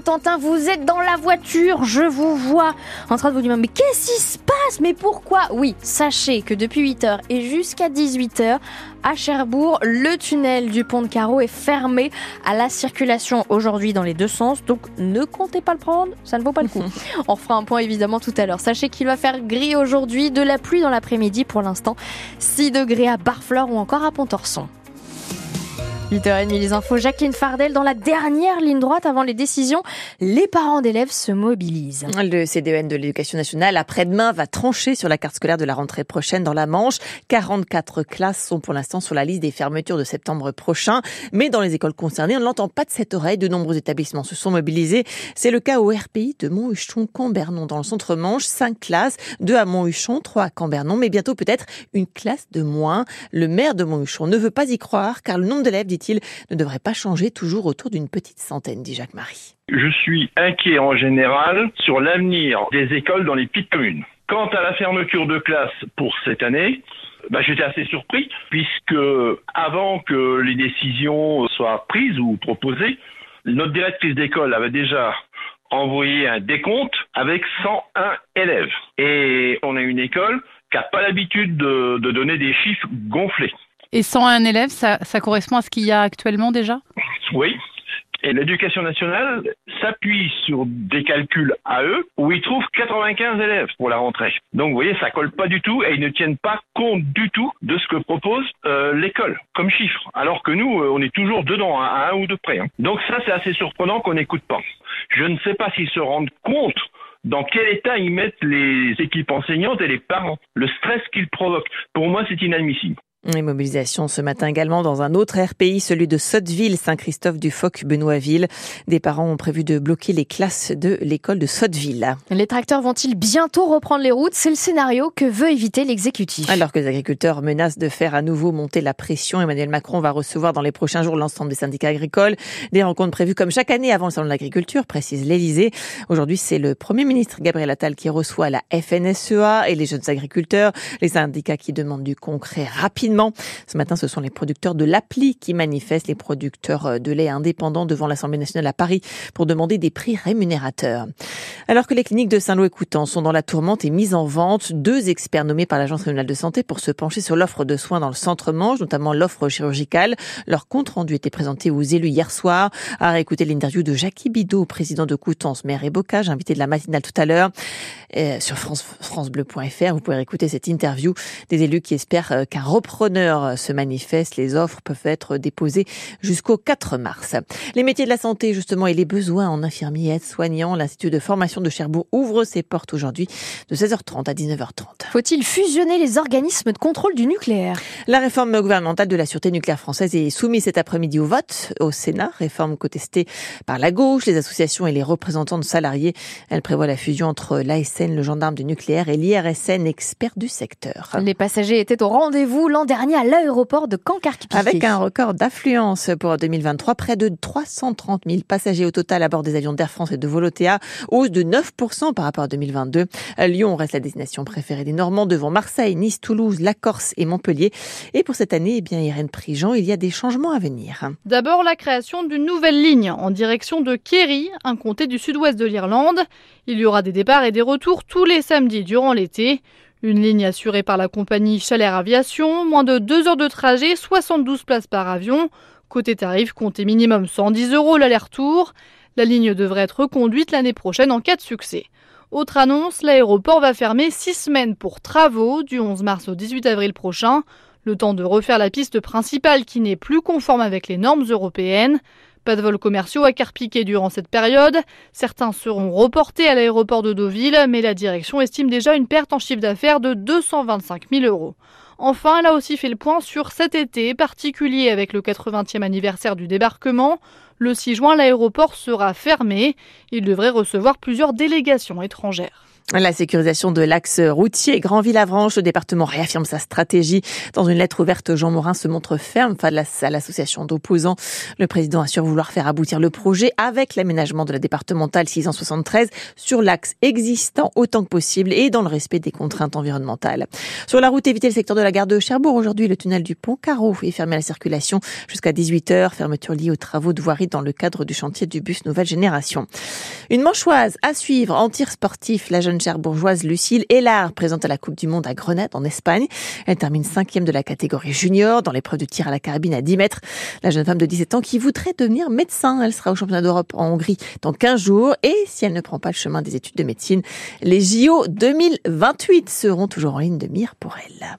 Tantin, vous êtes dans la voiture, je vous vois en train de vous dire mais qu'est-ce qui se passe? Mais pourquoi? Oui, sachez que depuis 8h et jusqu'à 18h à Cherbourg, le tunnel du pont de Carreau est fermé à la circulation aujourd'hui dans les deux sens, donc ne comptez pas le prendre, ça ne vaut pas le coup. On fera un point évidemment tout à l'heure. Sachez qu'il va faire gris aujourd'hui, de la pluie dans l'après-midi pour l'instant, 6 degrés à Barfleur ou encore à Pontorson. 8h30 les infos. Jacqueline Fardel dans la dernière ligne droite avant les décisions. Les parents d'élèves se mobilisent. Le CDN de l'éducation nationale après-demain va trancher sur la carte scolaire de la rentrée prochaine dans la Manche. 44 classes sont pour l'instant sur la liste des fermetures de septembre prochain. Mais dans les écoles concernées, on ne l'entend pas de cette oreille. De nombreux établissements se sont mobilisés. C'est le cas au RPI de Monthuchon-Cambernon dans le centre Manche. Cinq classes, deux à Monthuchon, trois à Cambernon, mais bientôt peut-être une classe de moins. Le maire de Monthuchon ne veut pas y croire car le nombre d'élèves, dit il ne devrait pas changer toujours autour d'une petite centaine, dit Jacques Marie. Je suis inquiet en général sur l'avenir des écoles dans les petites communes. Quant à la fermeture de classes pour cette année, bah, j'étais assez surpris puisque avant que les décisions soient prises ou proposées, notre directrice d'école avait déjà envoyé un décompte avec 101 élèves. Et on a une école qui n'a pas l'habitude de, de donner des chiffres gonflés. Et 101 élèves, ça, ça correspond à ce qu'il y a actuellement déjà? Oui. Et l'éducation nationale s'appuie sur des calculs à eux où ils trouvent 95 élèves pour la rentrée. Donc vous voyez, ça colle pas du tout et ils ne tiennent pas compte du tout de ce que propose euh, l'école comme chiffre. Alors que nous, euh, on est toujours dedans, hein, à un ou deux près. Hein. Donc ça, c'est assez surprenant qu'on n'écoute pas. Je ne sais pas s'ils se rendent compte dans quel état ils mettent les équipes enseignantes et les parents, le stress qu'ils provoquent. Pour moi, c'est inadmissible. Les mobilisations ce matin également dans un autre RPI, celui de Sotteville, Saint-Christophe du Foc, Benoîtville. Des parents ont prévu de bloquer les classes de l'école de Sotteville. Les tracteurs vont-ils bientôt reprendre les routes? C'est le scénario que veut éviter l'exécutif. Alors que les agriculteurs menacent de faire à nouveau monter la pression, Emmanuel Macron va recevoir dans les prochains jours l'ensemble des syndicats agricoles. Des rencontres prévues comme chaque année avant le salon de l'agriculture, précise l'Elysée. Aujourd'hui, c'est le Premier ministre Gabriel Attal qui reçoit la FNSEA et les jeunes agriculteurs, les syndicats qui demandent du concret rapidement ce matin, ce sont les producteurs de l'appli qui manifestent, les producteurs euh, de lait indépendants devant l'Assemblée nationale à Paris pour demander des prix rémunérateurs. Alors que les cliniques de Saint-Lô et Coutan sont dans la tourmente et mises en vente, deux experts nommés par l'Agence régionale de santé pour se pencher sur l'offre de soins dans le centre-manche, notamment l'offre chirurgicale. Leur compte rendu était présenté aux élus hier soir. À réécouter l'interview de Jackie Bidot, président de Coutances, maire et Bocage, invité de la matinale tout à l'heure. Euh, sur France, francebleu.fr, vous pouvez écouter cette interview des élus qui espèrent euh, qu'un repreneur se manifeste. Les offres peuvent être déposées jusqu'au 4 mars. Les métiers de la santé, justement, et les besoins en infirmiers aides-soignants. L'Institut de formation de Cherbourg ouvre ses portes aujourd'hui de 16h30 à 19h30. Faut-il fusionner les organismes de contrôle du nucléaire? La réforme gouvernementale de la sûreté nucléaire française est soumise cet après-midi au vote au Sénat. Réforme contestée par la gauche, les associations et les représentants de salariés. Elle prévoit la fusion entre l'ASN, le gendarme du nucléaire, et l'IRSN, expert du secteur. Les passagers étaient au rendez-vous l'an dernier à l'aéroport de. Avec un record d'affluence pour 2023, près de 330 000 passagers au total à bord des avions d'Air France et de Volotea, hausse de 9% par rapport à 2022. Lyon reste la destination préférée des Normands devant Marseille, Nice, Toulouse, la Corse et Montpellier. Et pour cette année, eh bien, Irène Prigent, il y a des changements à venir. D'abord, la création d'une nouvelle ligne en direction de Kerry, un comté du sud-ouest de l'Irlande. Il y aura des départs et des retours tous les samedis durant l'été. Une ligne assurée par la compagnie Chalair Aviation, moins de 2 heures de trajet, 72 places par avion. Côté tarif, comptez minimum 110 euros l'aller-retour. La ligne devrait être reconduite l'année prochaine en cas de succès. Autre annonce, l'aéroport va fermer 6 semaines pour travaux du 11 mars au 18 avril prochain, le temps de refaire la piste principale qui n'est plus conforme avec les normes européennes. Pas de vols commerciaux à Carpiquet durant cette période. Certains seront reportés à l'aéroport de Deauville, mais la direction estime déjà une perte en chiffre d'affaires de 225 000 euros. Enfin, elle a aussi fait le point sur cet été particulier avec le 80e anniversaire du débarquement. Le 6 juin, l'aéroport sera fermé. Il devrait recevoir plusieurs délégations étrangères. La sécurisation de l'axe routier Grand-Ville-Avranches, le département réaffirme sa stratégie. Dans une lettre ouverte, Jean Morin se montre ferme face à l'association d'opposants. Le président assure vouloir faire aboutir le projet avec l'aménagement de la départementale 673 sur l'axe existant autant que possible et dans le respect des contraintes environnementales. Sur la route, évitez le secteur de la gare de Cherbourg. Aujourd'hui, le tunnel du pont Carreau est fermé à la circulation jusqu'à 18h. Fermeture liée aux travaux de voirie dans le cadre du chantier du bus nouvelle génération. Une manchoise à suivre en tir sportif. Bourgeoise Lucille Hélard, présente à la Coupe du Monde à Grenade en Espagne. Elle termine cinquième de la catégorie junior dans l'épreuve de tir à la carabine à 10 mètres. La jeune femme de 17 ans qui voudrait devenir médecin. Elle sera au championnat d'Europe en Hongrie dans 15 jours. Et si elle ne prend pas le chemin des études de médecine, les JO 2028 seront toujours en ligne de mire pour elle.